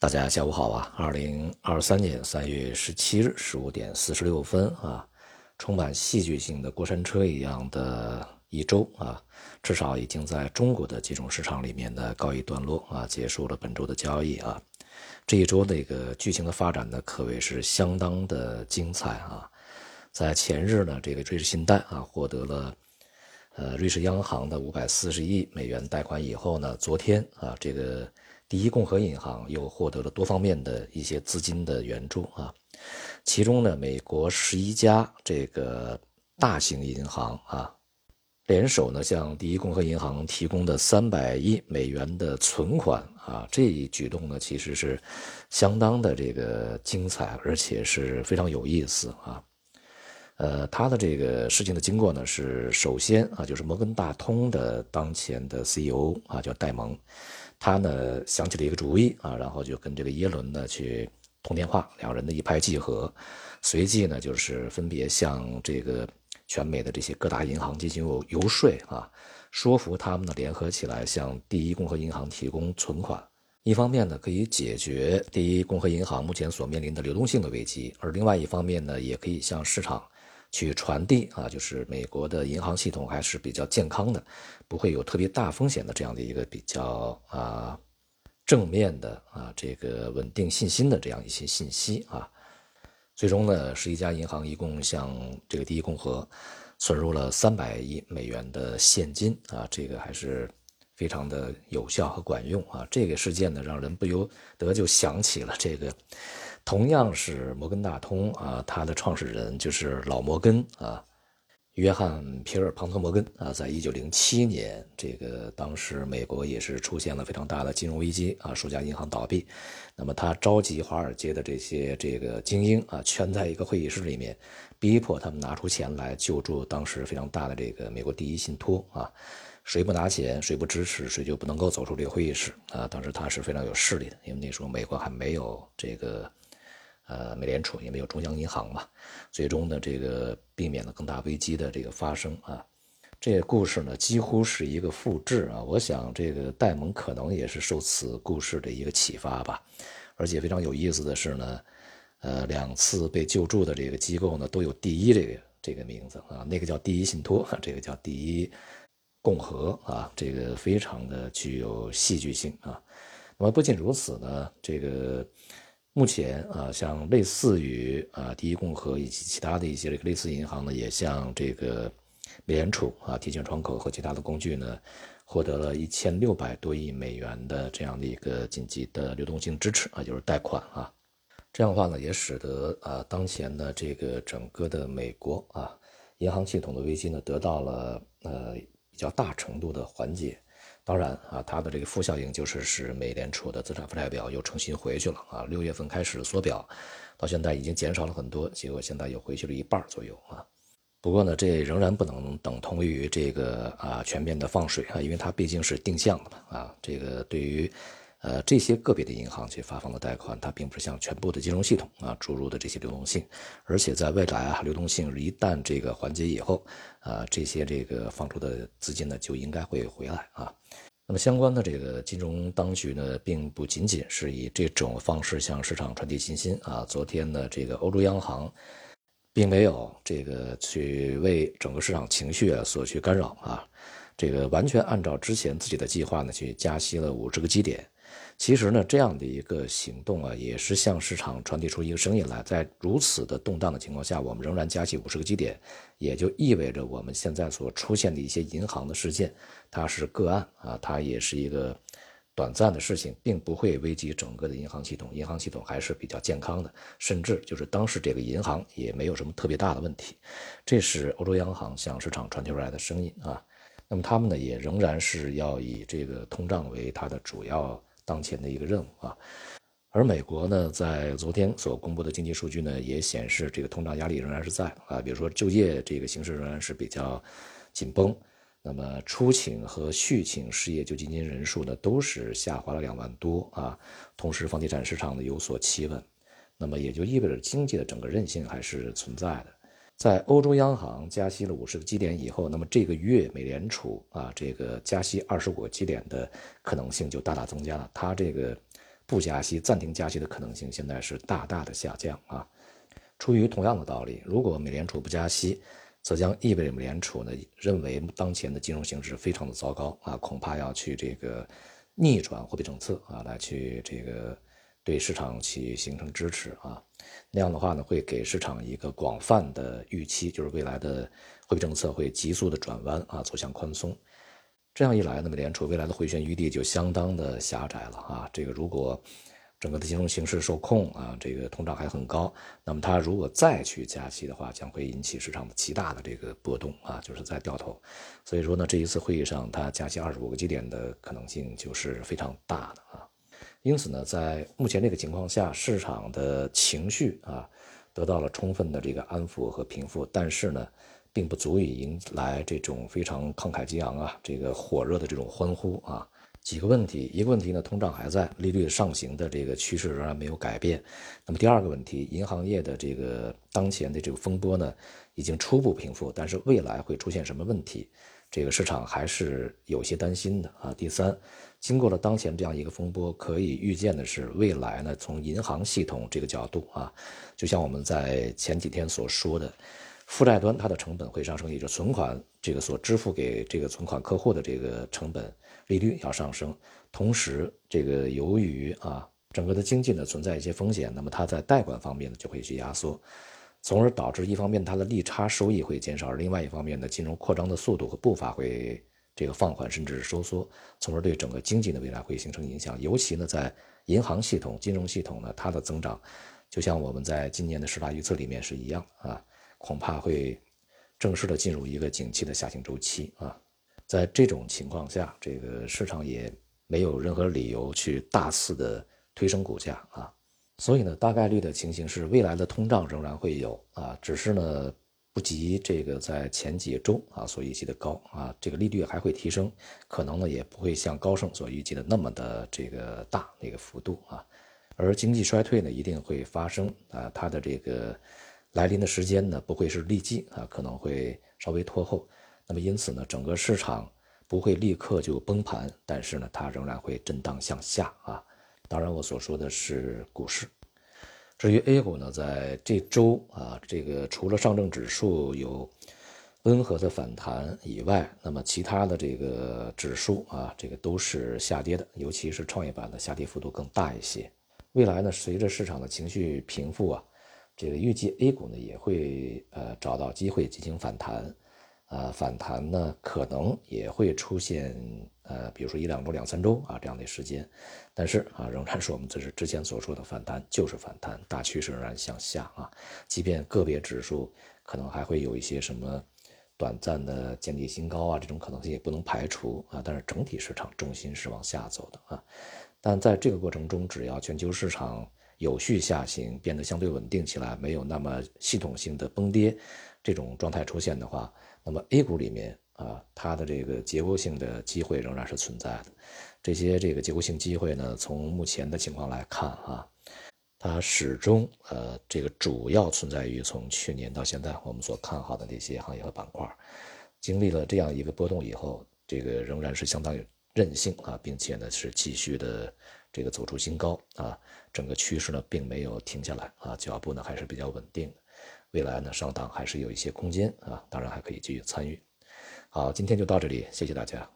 大家下午好啊！二零二三年三月十七日十五点四十六分啊，充满戏剧性的过山车一样的一周啊，至少已经在中国的金融市场里面呢告一段落啊，结束了本周的交易啊。这一周那个剧情的发展呢，可谓是相当的精彩啊。在前日呢，这个瑞士信贷啊获得了呃瑞士央行的五百四十亿美元贷款以后呢，昨天啊这个。第一共和银行又获得了多方面的一些资金的援助啊，其中呢，美国十一家这个大型银行啊，联手呢向第一共和银行提供的三百亿美元的存款啊，这一举动呢其实是相当的这个精彩，而且是非常有意思啊。呃，他的这个事情的经过呢是，首先啊，就是摩根大通的当前的 CEO 啊叫戴蒙。他呢想起了一个主意啊，然后就跟这个耶伦呢去通电话，两人呢一拍即合，随即呢就是分别向这个全美的这些各大银行进行游游说啊，说服他们呢联合起来向第一共和银行提供存款，一方面呢可以解决第一共和银行目前所面临的流动性的危机，而另外一方面呢也可以向市场。去传递啊，就是美国的银行系统还是比较健康的，不会有特别大风险的这样的一个比较啊正面的啊这个稳定信心的这样一些信息啊。最终呢，十一家银行一共向这个第一共和存入了三百亿美元的现金啊，这个还是非常的有效和管用啊。这个事件呢，让人不由得就想起了这个。同样是摩根大通啊，它的创始人就是老摩根啊，约翰皮尔庞特摩根啊，在一九零七年，这个当时美国也是出现了非常大的金融危机啊，数家银行倒闭，那么他召集华尔街的这些这个精英啊，圈在一个会议室里面，逼迫他们拿出钱来救助当时非常大的这个美国第一信托啊，谁不拿钱，谁不支持，谁就不能够走出这个会议室啊。当时他是非常有势力的，因为那时候美国还没有这个。呃，美联储也没有中央银行嘛，最终呢，这个避免了更大危机的这个发生啊。这个故事呢，几乎是一个复制啊。我想，这个戴蒙可能也是受此故事的一个启发吧。而且非常有意思的是呢，呃，两次被救助的这个机构呢，都有“第一”这个这个名字啊。那个叫第一信托，这个叫第一共和啊。这个非常的具有戏剧性啊。那么不仅如此呢，这个。目前啊，像类似于啊第一共和以及其他的一些类似银行呢，也向这个美联储啊提前窗口和其他的工具呢，获得了一千六百多亿美元的这样的一个紧急的流动性支持啊，就是贷款啊。这样的话呢，也使得啊当前的这个整个的美国啊银行系统的危机呢，得到了呃较大程度的缓解。当然啊，它的这个负效应就是使美联储的资产负债表又重新回去了啊。六月份开始缩表，到现在已经减少了很多，结果现在又回去了一半左右啊。不过呢，这仍然不能等同于这个啊全面的放水啊，因为它毕竟是定向的嘛啊。这个对于呃这些个别的银行去发放的贷款，它并不是向全部的金融系统啊注入的这些流动性，而且在未来啊，流动性一旦这个缓解以后啊，这些这个放出的资金呢就应该会回来啊。那么相关的这个金融当局呢，并不仅仅是以这种方式向市场传递信心啊。昨天呢，这个欧洲央行并没有这个去为整个市场情绪啊所去干扰啊，这个完全按照之前自己的计划呢去加息了五十个基点。其实呢，这样的一个行动啊，也是向市场传递出一个声音来：在如此的动荡的情况下，我们仍然加息五十个基点，也就意味着我们现在所出现的一些银行的事件，它是个案啊，它也是一个短暂的事情，并不会危及整个的银行系统。银行系统还是比较健康的，甚至就是当时这个银行也没有什么特别大的问题。这是欧洲央行向市场传递出来的声音啊。那么他们呢，也仍然是要以这个通胀为它的主要。当前的一个任务啊，而美国呢，在昨天所公布的经济数据呢，也显示这个通胀压力仍然是在啊，比如说就业这个形势仍然是比较紧绷，那么初请和续请失业救济金人数呢，都是下滑了两万多啊，同时房地产市场呢有所企稳，那么也就意味着经济的整个韧性还是存在的。在欧洲央行加息了五十个基点以后，那么这个月美联储啊，这个加息二十五个基点的可能性就大大增加了。它这个不加息、暂停加息的可能性现在是大大的下降啊。出于同样的道理，如果美联储不加息，则将意味着美联储呢认为当前的金融形势非常的糟糕啊，恐怕要去这个逆转货币政策啊，来去这个对市场去形成支持啊。那样的话呢，会给市场一个广泛的预期，就是未来的货币政策会急速的转弯啊，走向宽松。这样一来呢，美联储未来的回旋余地就相当的狭窄了啊。这个如果整个的金融形势受控啊，这个通胀还很高，那么它如果再去加息的话，将会引起市场的极大的这个波动啊，就是在掉头。所以说呢，这一次会议上它加息二十五个基点的可能性就是非常大的啊。因此呢，在目前这个情况下，市场的情绪啊得到了充分的这个安抚和平复，但是呢。并不足以迎来这种非常慷慨激昂啊，这个火热的这种欢呼啊。几个问题，一个问题呢，通胀还在，利率上行的这个趋势仍然没有改变。那么第二个问题，银行业的这个当前的这个风波呢，已经初步平复，但是未来会出现什么问题，这个市场还是有些担心的啊。第三，经过了当前这样一个风波，可以预见的是，未来呢，从银行系统这个角度啊，就像我们在前几天所说的。负债端它的成本会上升，也就存款这个所支付给这个存款客户的这个成本利率要上升。同时，这个由于啊整个的经济呢存在一些风险，那么它在贷款方面呢就会去压缩，从而导致一方面它的利差收益会减少，另外一方面呢金融扩张的速度和步伐会这个放缓甚至是收缩，从而对整个经济的未来会形成影响。尤其呢在银行系统、金融系统呢它的增长，就像我们在今年的十大预测里面是一样啊。恐怕会正式的进入一个景气的下行周期啊，在这种情况下，这个市场也没有任何理由去大肆的推升股价啊，所以呢，大概率的情形是未来的通胀仍然会有啊，只是呢不及这个在前几周啊所预计的高啊，这个利率还会提升，可能呢也不会像高盛所预计的那么的这个大那个幅度啊，而经济衰退呢一定会发生啊，它的这个。来临的时间呢不会是立即啊，可能会稍微拖后。那么因此呢，整个市场不会立刻就崩盘，但是呢，它仍然会震荡向下啊。当然，我所说的是股市。至于 A 股呢，在这周啊，这个除了上证指数有温和的反弹以外，那么其他的这个指数啊，这个都是下跌的，尤其是创业板的下跌幅度更大一些。未来呢，随着市场的情绪平复啊。这个预计 A 股呢也会呃找到机会进行反弹，呃反弹呢可能也会出现呃比如说一两周两三周啊这样的时间，但是啊仍然是我们这是之前所说的反弹就是反弹，大趋势仍然向下啊，即便个别指数可能还会有一些什么短暂的见底新高啊这种可能性也不能排除啊，但是整体市场重心是往下走的啊，但在这个过程中只要全球市场。有序下行变得相对稳定起来，没有那么系统性的崩跌，这种状态出现的话，那么 A 股里面啊，它的这个结构性的机会仍然是存在的。这些这个结构性机会呢，从目前的情况来看啊，它始终呃这个主要存在于从去年到现在我们所看好的那些行业和板块，经历了这样一个波动以后，这个仍然是相当有韧性啊，并且呢是继续的。这个走出新高啊，整个趋势呢并没有停下来啊，脚步呢还是比较稳定的，未来呢上档还是有一些空间啊，当然还可以继续参与。好，今天就到这里，谢谢大家。